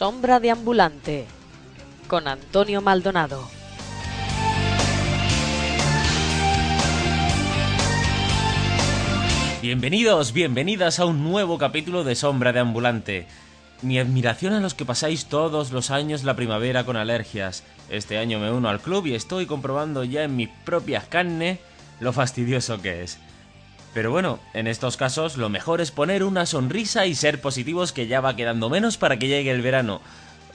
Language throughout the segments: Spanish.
Sombra de ambulante con Antonio Maldonado. Bienvenidos, bienvenidas a un nuevo capítulo de Sombra de Ambulante. Mi admiración a los que pasáis todos los años la primavera con alergias. Este año me uno al club y estoy comprobando ya en mis propias carnes lo fastidioso que es. Pero bueno, en estos casos lo mejor es poner una sonrisa y ser positivos que ya va quedando menos para que llegue el verano.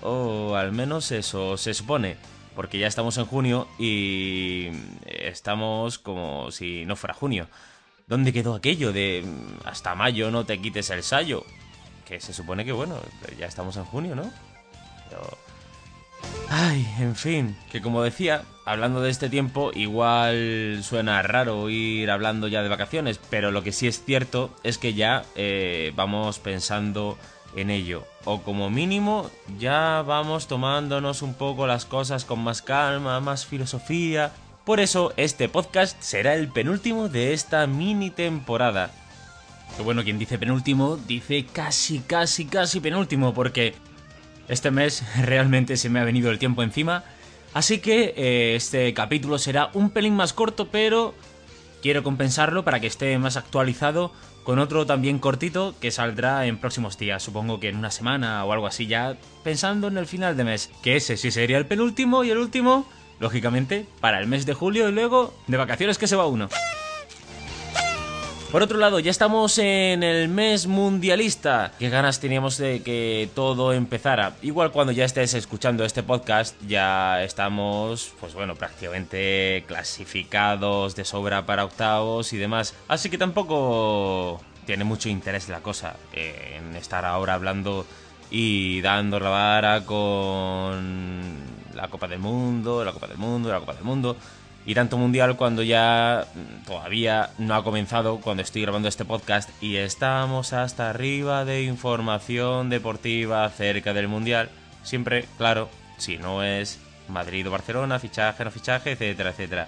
O al menos eso se supone. Porque ya estamos en junio y estamos como si no fuera junio. ¿Dónde quedó aquello de mm, hasta mayo no te quites el sayo? Que se supone que bueno, ya estamos en junio, ¿no? Pero... Ay, en fin, que como decía, hablando de este tiempo, igual suena raro ir hablando ya de vacaciones, pero lo que sí es cierto es que ya eh, vamos pensando en ello. O como mínimo, ya vamos tomándonos un poco las cosas con más calma, más filosofía, por eso este podcast será el penúltimo de esta mini temporada. Que bueno, quien dice penúltimo dice casi, casi, casi penúltimo, porque este mes realmente se me ha venido el tiempo encima. Así que eh, este capítulo será un pelín más corto, pero quiero compensarlo para que esté más actualizado con otro también cortito que saldrá en próximos días, supongo que en una semana o algo así ya, pensando en el final de mes, que ese sí sería el penúltimo y el último lógicamente, para el mes de julio y luego de vacaciones que se va uno. Por otro lado, ya estamos en el mes mundialista. Qué ganas teníamos de que todo empezara. Igual cuando ya estés escuchando este podcast, ya estamos, pues bueno, prácticamente clasificados de sobra para octavos y demás. Así que tampoco tiene mucho interés la cosa en estar ahora hablando y dando la vara con la Copa del Mundo, la Copa del Mundo, la Copa del Mundo. Y tanto mundial cuando ya todavía no ha comenzado, cuando estoy grabando este podcast y estamos hasta arriba de información deportiva acerca del mundial. Siempre, claro, si no es Madrid o Barcelona, fichaje, no fichaje, etcétera, etcétera.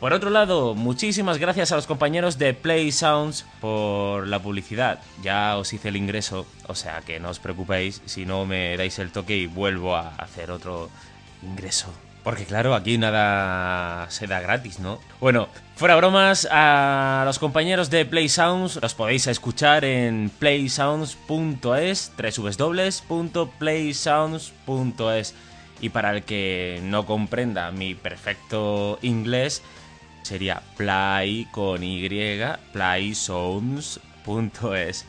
Por otro lado, muchísimas gracias a los compañeros de Play Sounds por la publicidad. Ya os hice el ingreso, o sea que no os preocupéis si no me dais el toque y vuelvo a hacer otro ingreso. Porque claro, aquí nada se da gratis, ¿no? Bueno, fuera bromas, a los compañeros de Play Sounds los podéis escuchar en playsounds.es, www.playsounds.es. Y para el que no comprenda mi perfecto inglés, sería play con y, playsounds.es.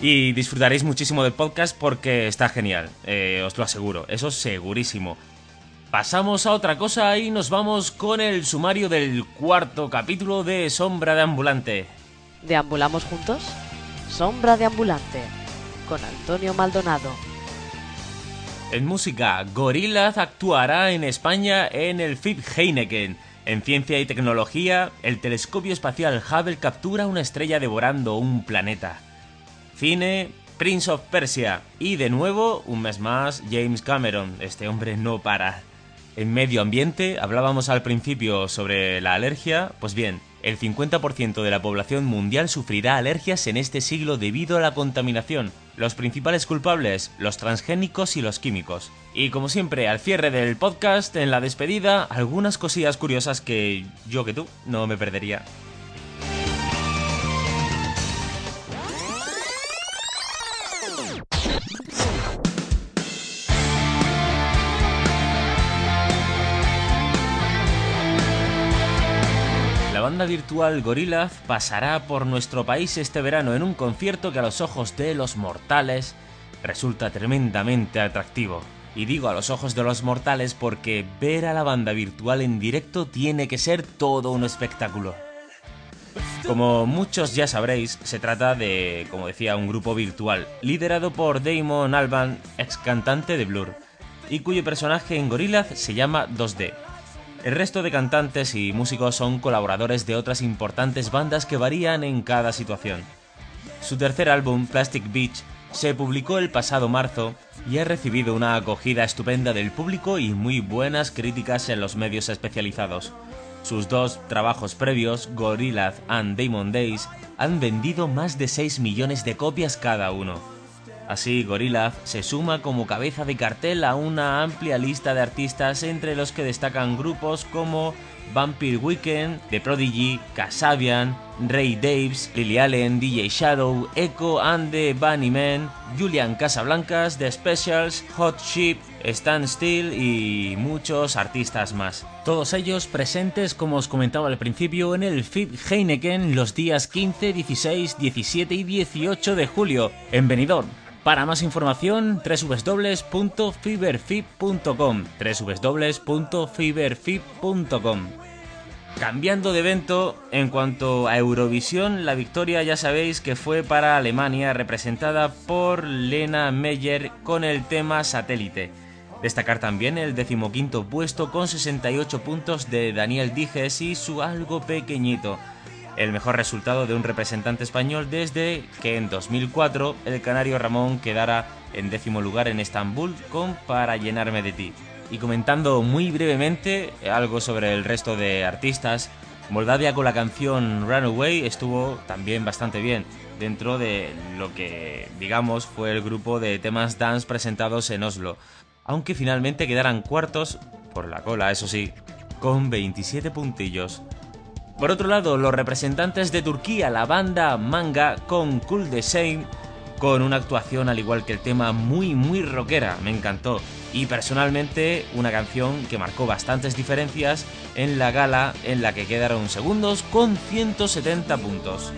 Y disfrutaréis muchísimo del podcast porque está genial, eh, os lo aseguro, eso segurísimo. Pasamos a otra cosa y nos vamos con el sumario del cuarto capítulo de Sombra de Ambulante. ¿Deambulamos juntos? Sombra de Ambulante, con Antonio Maldonado. En música, Gorillaz actuará en España en el FIP Heineken. En ciencia y tecnología, el telescopio espacial Hubble captura una estrella devorando un planeta. Cine, Prince of Persia. Y de nuevo, un mes más, James Cameron. Este hombre no para. En medio ambiente, hablábamos al principio sobre la alergia, pues bien, el 50% de la población mundial sufrirá alergias en este siglo debido a la contaminación. Los principales culpables, los transgénicos y los químicos. Y como siempre, al cierre del podcast, en la despedida, algunas cosillas curiosas que yo que tú no me perdería. La banda virtual Gorillaz pasará por nuestro país este verano en un concierto que a los ojos de los mortales resulta tremendamente atractivo. Y digo a los ojos de los mortales porque ver a la banda virtual en directo tiene que ser todo un espectáculo. Como muchos ya sabréis, se trata de, como decía, un grupo virtual, liderado por Damon Alban, ex cantante de Blur. y cuyo personaje en Gorillaz se llama 2D. El resto de cantantes y músicos son colaboradores de otras importantes bandas que varían en cada situación. Su tercer álbum, Plastic Beach, se publicó el pasado marzo y ha recibido una acogida estupenda del público y muy buenas críticas en los medios especializados. Sus dos trabajos previos, Gorillaz and Demon Days, han vendido más de 6 millones de copias cada uno. Así, Gorillaz se suma como cabeza de cartel a una amplia lista de artistas entre los que destacan grupos como Vampire Weekend, The Prodigy, Kasabian, Ray Daves, Lily Allen, DJ Shadow, Echo and the Bunnymen, Julian Casablancas, The Specials, Hot Ship, Stand Still y muchos artistas más. Todos ellos presentes, como os comentaba al principio, en el FIB Heineken los días 15, 16, 17 y 18 de julio en Benidorm. Para más información, www.fiberfib.com www.fiberfib.com Cambiando de evento, en cuanto a Eurovisión, la victoria ya sabéis que fue para Alemania, representada por Lena Meyer con el tema Satélite. Destacar también el decimoquinto puesto con 68 puntos de Daniel Dijes y su algo pequeñito el mejor resultado de un representante español desde que en 2004 el canario Ramón quedara en décimo lugar en Estambul con Para llenarme de ti. Y comentando muy brevemente algo sobre el resto de artistas, Moldavia con la canción Runaway estuvo también bastante bien dentro de lo que digamos fue el grupo de temas dance presentados en Oslo, aunque finalmente quedaran cuartos por la cola, eso sí, con 27 puntillos. Por otro lado, los representantes de Turquía, la banda Manga con Cool the Same, con una actuación al igual que el tema muy muy rockera, me encantó. Y personalmente una canción que marcó bastantes diferencias en la gala en la que quedaron segundos con 170 puntos.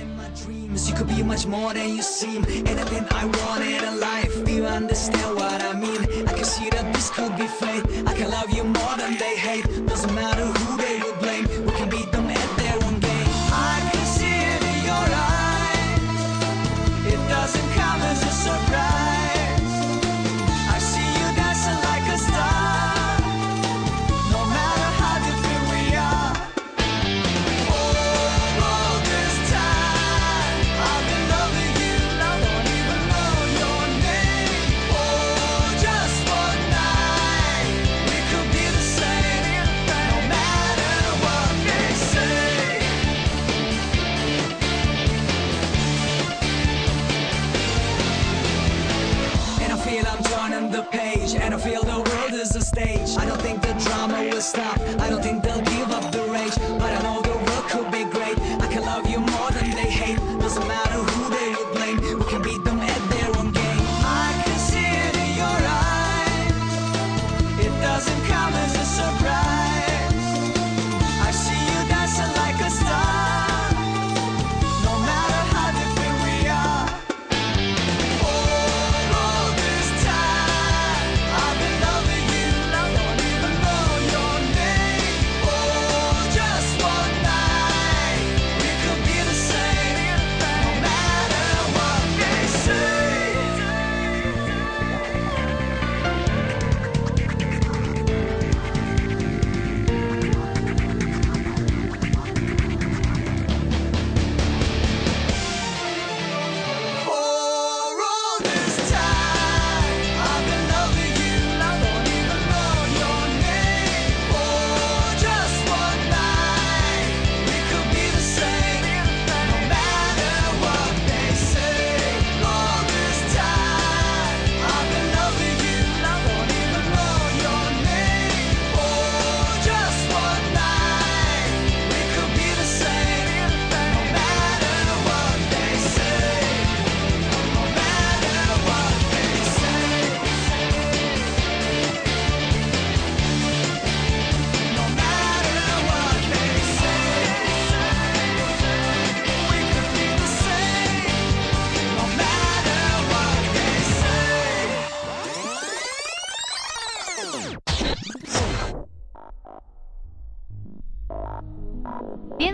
feel the world is a stage. I don't think the drama will stop.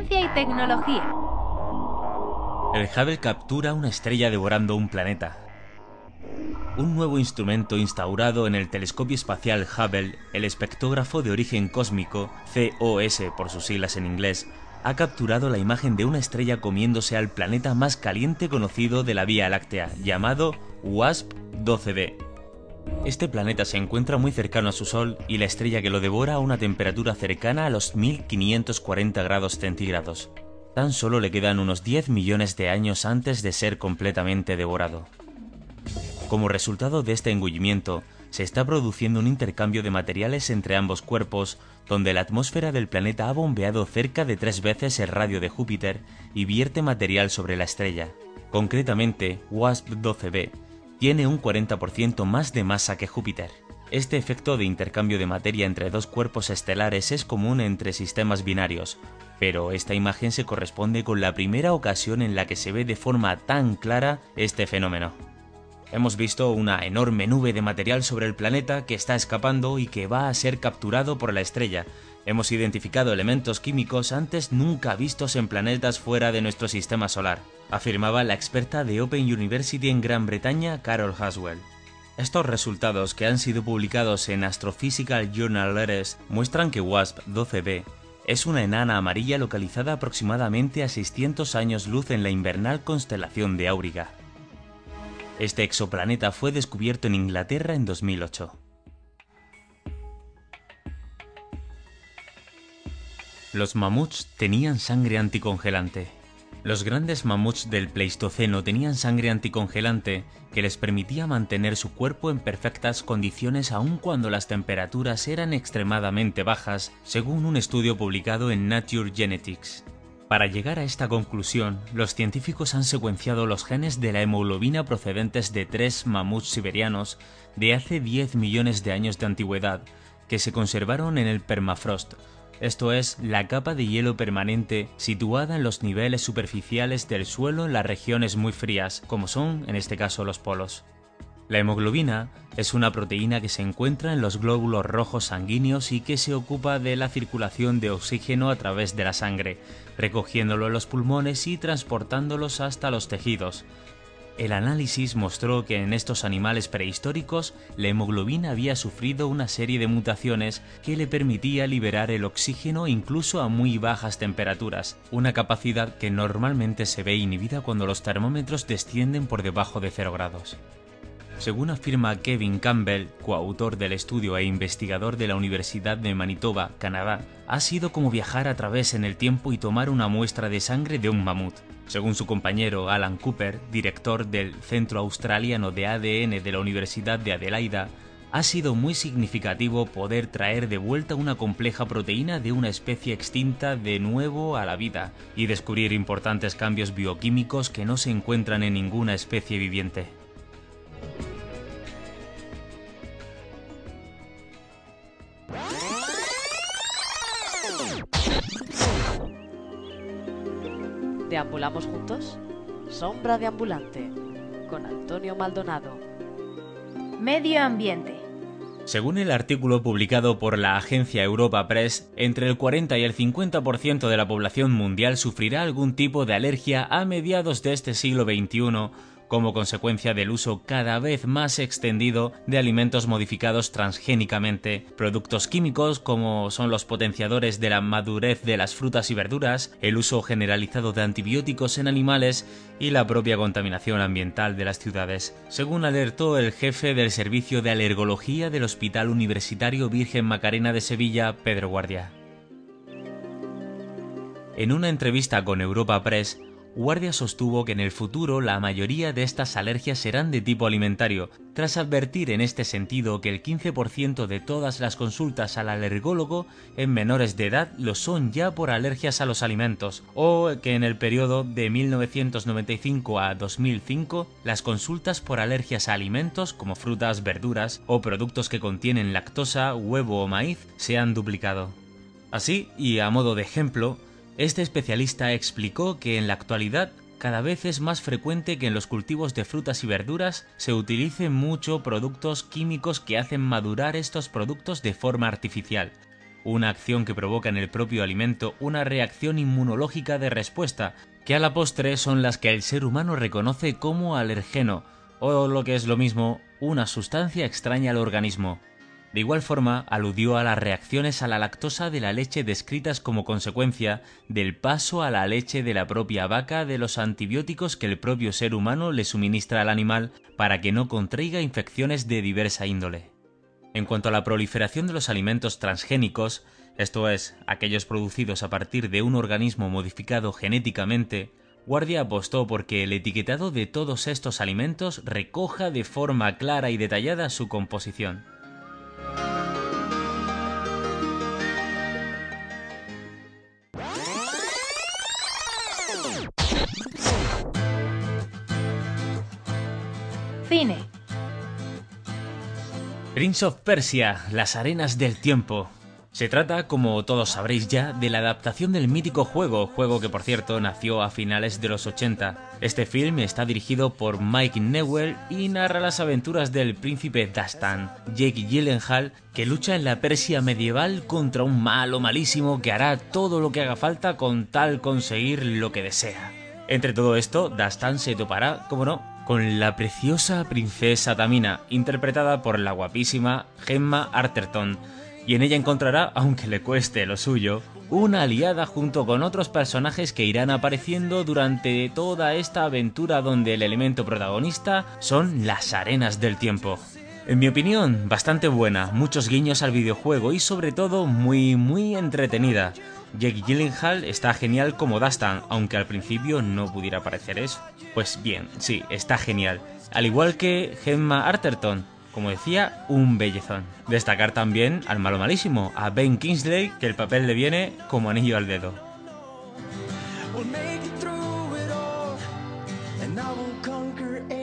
Tecnología. El Hubble captura una estrella devorando un planeta. un nuevo instrumento instaurado en el telescopio espacial Hubble, el espectrógrafo de origen cósmico, COS por sus siglas en inglés, ha capturado la imagen de una estrella comiéndose al planeta más caliente conocido de la Vía Láctea, llamado WASP-12b. Este planeta se encuentra muy cercano a su Sol y la estrella que lo devora a una temperatura cercana a los 1540 grados centígrados. Tan solo le quedan unos 10 millones de años antes de ser completamente devorado. Como resultado de este engullimiento, se está produciendo un intercambio de materiales entre ambos cuerpos, donde la atmósfera del planeta ha bombeado cerca de tres veces el radio de Júpiter y vierte material sobre la estrella. Concretamente, WASP-12b tiene un 40% más de masa que Júpiter. Este efecto de intercambio de materia entre dos cuerpos estelares es común entre sistemas binarios, pero esta imagen se corresponde con la primera ocasión en la que se ve de forma tan clara este fenómeno. Hemos visto una enorme nube de material sobre el planeta que está escapando y que va a ser capturado por la estrella. Hemos identificado elementos químicos antes nunca vistos en planetas fuera de nuestro sistema solar, afirmaba la experta de Open University en Gran Bretaña, Carol Haswell. Estos resultados, que han sido publicados en Astrophysical Journal Letters, muestran que WASP-12b es una enana amarilla localizada aproximadamente a 600 años luz en la invernal constelación de Auriga. Este exoplaneta fue descubierto en Inglaterra en 2008. Los mamuts tenían sangre anticongelante. Los grandes mamuts del Pleistoceno tenían sangre anticongelante que les permitía mantener su cuerpo en perfectas condiciones aun cuando las temperaturas eran extremadamente bajas, según un estudio publicado en Nature Genetics. Para llegar a esta conclusión, los científicos han secuenciado los genes de la hemoglobina procedentes de tres mamuts siberianos de hace 10 millones de años de antigüedad, que se conservaron en el permafrost, esto es, la capa de hielo permanente situada en los niveles superficiales del suelo en las regiones muy frías, como son en este caso los polos. La hemoglobina es una proteína que se encuentra en los glóbulos rojos sanguíneos y que se ocupa de la circulación de oxígeno a través de la sangre, recogiéndolo en los pulmones y transportándolos hasta los tejidos. El análisis mostró que en estos animales prehistóricos la hemoglobina había sufrido una serie de mutaciones que le permitía liberar el oxígeno incluso a muy bajas temperaturas, una capacidad que normalmente se ve inhibida cuando los termómetros descienden por debajo de 0 grados. Según afirma Kevin Campbell, coautor del estudio e investigador de la Universidad de Manitoba, Canadá, ha sido como viajar a través en el tiempo y tomar una muestra de sangre de un mamut. Según su compañero Alan Cooper, director del Centro Australiano de ADN de la Universidad de Adelaida, ha sido muy significativo poder traer de vuelta una compleja proteína de una especie extinta de nuevo a la vida y descubrir importantes cambios bioquímicos que no se encuentran en ninguna especie viviente. Deambulamos juntos. Sombra de ambulante con Antonio Maldonado. Medio ambiente. Según el artículo publicado por la agencia Europa Press, entre el 40 y el 50% de la población mundial sufrirá algún tipo de alergia a mediados de este siglo XXI como consecuencia del uso cada vez más extendido de alimentos modificados transgénicamente, productos químicos como son los potenciadores de la madurez de las frutas y verduras, el uso generalizado de antibióticos en animales y la propia contaminación ambiental de las ciudades, según alertó el jefe del Servicio de Alergología del Hospital Universitario Virgen Macarena de Sevilla, Pedro Guardia. En una entrevista con Europa Press, Guardia sostuvo que en el futuro la mayoría de estas alergias serán de tipo alimentario, tras advertir en este sentido que el 15% de todas las consultas al alergólogo en menores de edad lo son ya por alergias a los alimentos, o que en el periodo de 1995 a 2005 las consultas por alergias a alimentos como frutas, verduras o productos que contienen lactosa, huevo o maíz se han duplicado. Así, y a modo de ejemplo, este especialista explicó que en la actualidad cada vez es más frecuente que en los cultivos de frutas y verduras se utilicen mucho productos químicos que hacen madurar estos productos de forma artificial, una acción que provoca en el propio alimento una reacción inmunológica de respuesta, que a la postre son las que el ser humano reconoce como alergeno, o lo que es lo mismo, una sustancia extraña al organismo. De igual forma, aludió a las reacciones a la lactosa de la leche descritas como consecuencia del paso a la leche de la propia vaca de los antibióticos que el propio ser humano le suministra al animal para que no contraiga infecciones de diversa índole. En cuanto a la proliferación de los alimentos transgénicos, esto es, aquellos producidos a partir de un organismo modificado genéticamente, Guardia apostó porque el etiquetado de todos estos alimentos recoja de forma clara y detallada su composición. Cine. Prince of Persia, las arenas del tiempo. Se trata, como todos sabréis ya, de la adaptación del mítico juego, juego que por cierto nació a finales de los 80. Este film está dirigido por Mike Newell y narra las aventuras del príncipe Dastan, Jake Gyllenhaal, que lucha en la Persia medieval contra un malo malísimo que hará todo lo que haga falta con tal conseguir lo que desea. Entre todo esto, Dastan se topará, como no, con la preciosa princesa Tamina, interpretada por la guapísima Gemma Arterton, y en ella encontrará, aunque le cueste lo suyo, una aliada junto con otros personajes que irán apareciendo durante toda esta aventura donde el elemento protagonista son las arenas del tiempo. En mi opinión, bastante buena, muchos guiños al videojuego y sobre todo muy muy entretenida. Jake Gyllenhaal está genial como Dastan, aunque al principio no pudiera parecer eso. Pues bien, sí, está genial. Al igual que Gemma Arterton, como decía, un bellezón. Destacar también al malo malísimo, a Ben Kingsley, que el papel le viene como anillo al dedo.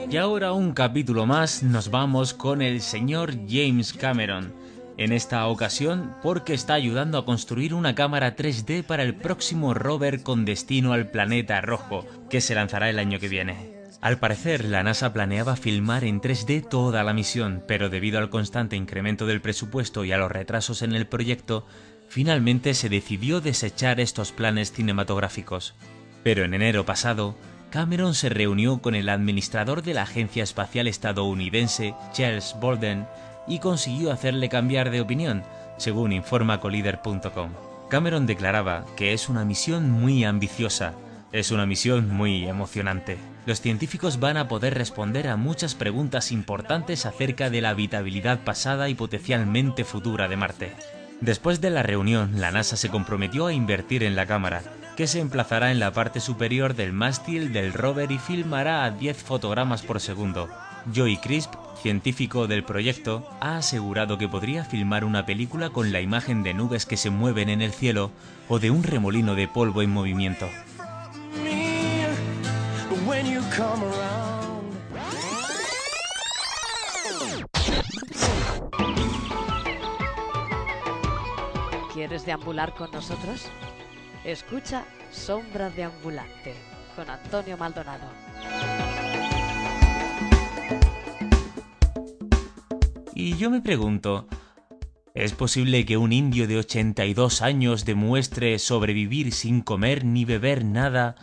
Y ahora un capítulo más nos vamos con el señor James Cameron en esta ocasión porque está ayudando a construir una cámara 3D para el próximo rover con destino al planeta rojo, que se lanzará el año que viene. Al parecer, la NASA planeaba filmar en 3D toda la misión, pero debido al constante incremento del presupuesto y a los retrasos en el proyecto, finalmente se decidió desechar estos planes cinematográficos. Pero en enero pasado, Cameron se reunió con el administrador de la Agencia Espacial Estadounidense, Charles Bolden, y consiguió hacerle cambiar de opinión, según informa Collider.com. Cameron declaraba que es una misión muy ambiciosa, es una misión muy emocionante. Los científicos van a poder responder a muchas preguntas importantes acerca de la habitabilidad pasada y potencialmente futura de Marte. Después de la reunión, la NASA se comprometió a invertir en la cámara, que se emplazará en la parte superior del mástil del rover y filmará a 10 fotogramas por segundo. Joey Crisp científico del proyecto, ha asegurado que podría filmar una película con la imagen de nubes que se mueven en el cielo o de un remolino de polvo en movimiento. ¿Quieres deambular con nosotros? Escucha Sombra de Ambulante con Antonio Maldonado. Y yo me pregunto, ¿es posible que un indio de 82 años demuestre sobrevivir sin comer ni beber nada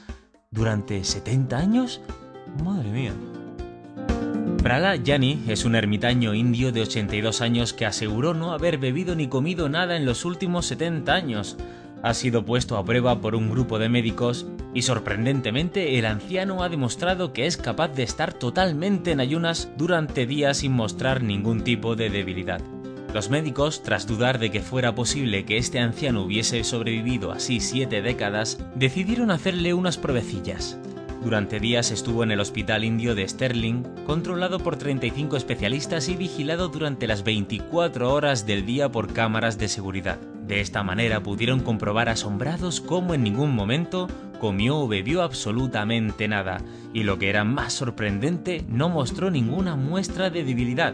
durante 70 años? Madre mía. Prala Yani es un ermitaño indio de 82 años que aseguró no haber bebido ni comido nada en los últimos 70 años. Ha sido puesto a prueba por un grupo de médicos y sorprendentemente el anciano ha demostrado que es capaz de estar totalmente en ayunas durante días sin mostrar ningún tipo de debilidad. Los médicos, tras dudar de que fuera posible que este anciano hubiese sobrevivido así siete décadas, decidieron hacerle unas pruebecillas. Durante días estuvo en el hospital indio de Sterling, controlado por 35 especialistas y vigilado durante las 24 horas del día por cámaras de seguridad. De esta manera pudieron comprobar asombrados cómo en ningún momento comió o bebió absolutamente nada, y lo que era más sorprendente, no mostró ninguna muestra de debilidad.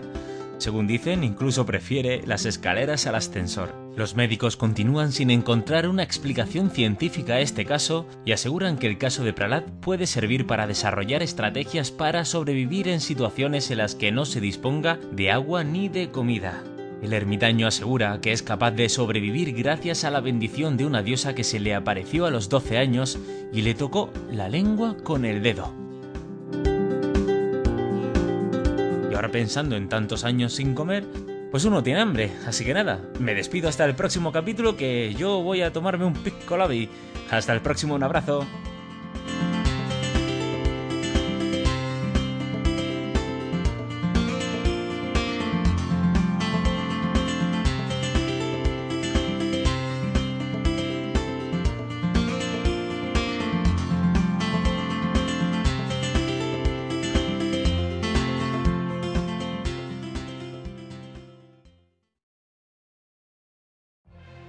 Según dicen, incluso prefiere las escaleras al ascensor. Los médicos continúan sin encontrar una explicación científica a este caso y aseguran que el caso de Pralat puede servir para desarrollar estrategias para sobrevivir en situaciones en las que no se disponga de agua ni de comida. El ermitaño asegura que es capaz de sobrevivir gracias a la bendición de una diosa que se le apareció a los 12 años y le tocó la lengua con el dedo. ahora pensando en tantos años sin comer, pues uno tiene hambre. Así que nada, me despido hasta el próximo capítulo que yo voy a tomarme un piccolo Hasta el próximo, un abrazo.